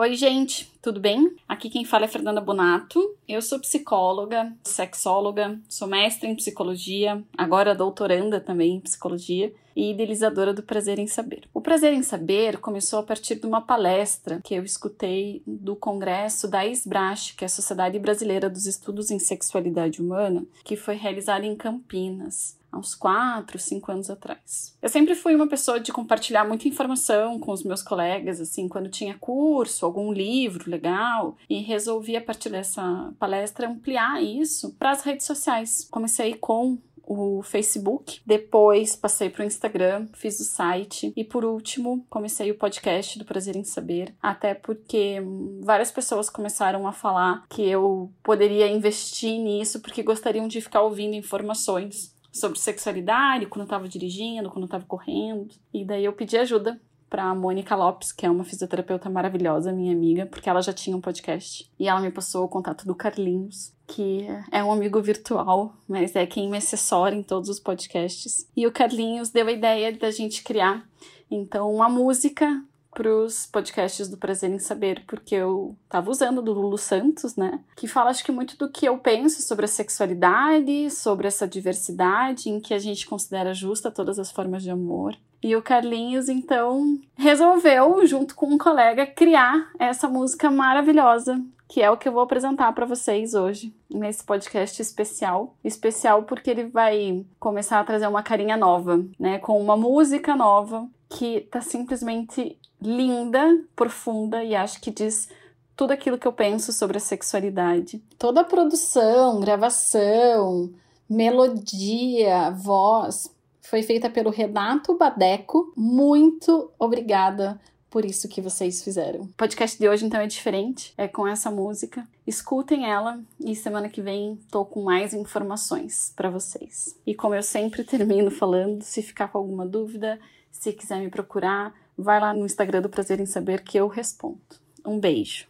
Oi, gente, tudo bem? Aqui quem fala é Fernanda Bonato. Eu sou psicóloga, sexóloga, sou mestre em psicologia, agora doutoranda também em psicologia e idealizadora do Prazer em Saber. O Prazer em Saber começou a partir de uma palestra que eu escutei do congresso da SBRASH, que é a Sociedade Brasileira dos Estudos em Sexualidade Humana, que foi realizada em Campinas há uns 4, 5 anos atrás. Eu sempre fui uma pessoa de compartilhar muita informação com os meus colegas, assim, quando tinha curso, algum livro legal, e resolvi, a partir dessa palestra, ampliar isso para as redes sociais. Comecei com o Facebook, depois passei para o Instagram, fiz o site e por último comecei o podcast do Prazer em Saber, até porque várias pessoas começaram a falar que eu poderia investir nisso porque gostariam de ficar ouvindo informações sobre sexualidade, quando eu tava dirigindo, quando eu tava correndo. E daí eu pedi ajuda para Mônica Lopes, que é uma fisioterapeuta maravilhosa, minha amiga, porque ela já tinha um podcast. E ela me passou o contato do Carlinhos, que é um amigo virtual, mas é quem me assessora em todos os podcasts. E o Carlinhos deu a ideia da gente criar então uma música para os podcasts do Prazer em Saber, porque eu estava usando do Lulu Santos, né? Que fala, acho que muito do que eu penso sobre a sexualidade, sobre essa diversidade, em que a gente considera justa todas as formas de amor. E o Carlinhos, então, resolveu, junto com um colega, criar essa música maravilhosa, que é o que eu vou apresentar para vocês hoje, nesse podcast especial. Especial porque ele vai começar a trazer uma carinha nova, né? Com uma música nova que tá simplesmente linda, profunda e acho que diz tudo aquilo que eu penso sobre a sexualidade. Toda a produção, gravação, melodia, voz foi feita pelo Renato Badeco. Muito obrigada por isso que vocês fizeram. O podcast de hoje então é diferente, é com essa música. Escutem ela e semana que vem tô com mais informações para vocês. E como eu sempre termino falando, se ficar com alguma dúvida, se quiser me procurar, vai lá no Instagram do Prazer em Saber que eu respondo. Um beijo.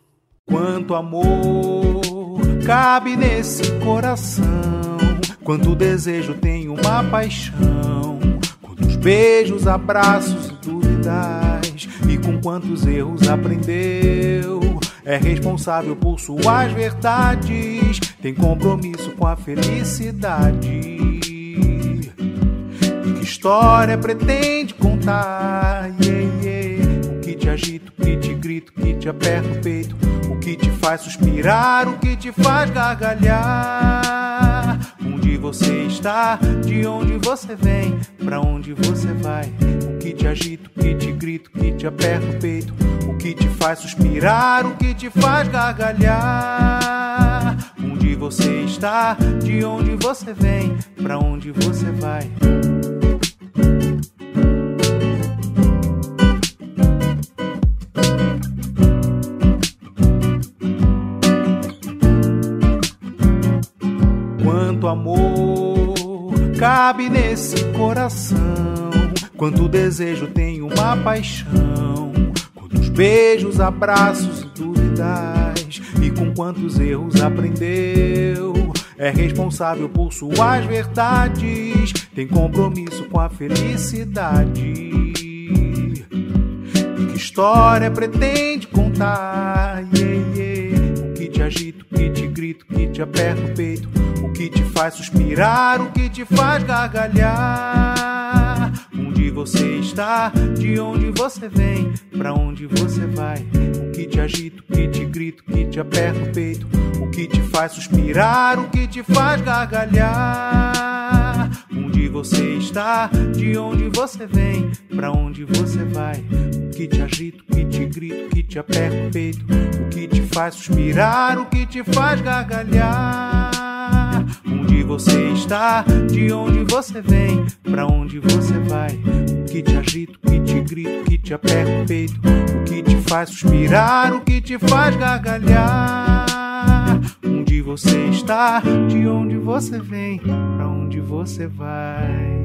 Quanto amor cabe nesse coração, quanto desejo tem uma paixão, quantos beijos, abraços e dúvidas, e com quantos erros aprendeu. É responsável por suas verdades, tem compromisso com a felicidade história pretende contar? Yeah, yeah. O que te agita, o que te grita, o que te aperta o peito, o que te faz suspirar, o que te faz gargalhar. Você está, de onde você vem, pra onde você vai? O que te agita, o que te grita, o que te aperta o peito, o que te faz suspirar, o que te faz gargalhar. Onde você está, de onde você vem, pra onde você vai? Quanto amor cabe nesse coração, quanto desejo tem uma paixão, quantos beijos, abraços e dúvidas, e com quantos erros aprendeu. É responsável por suas verdades, tem compromisso com a felicidade. Que história pretende contar? Yeah, yeah. Que te agita, o que te grita, o que te aperta o peito, o que te faz suspirar, o que te faz gargalhar. Onde você está, de onde você vem, pra onde você vai. O que te agita, o que te grita, o que te aperta o peito, o que te faz suspirar, o que te faz gargalhar. Onde você está, de onde você vem, pra onde você vai. O que te agita, o que te grita, o que te aperta o peito, o que te faz suspirar, o que te faz gargalhar. Onde você está, de onde você vem, pra onde você vai. O que te agita, o que te grita, o que te aperta o peito, o que te faz suspirar, o que te faz gargalhar. Você está, de onde você vem, pra onde você vai.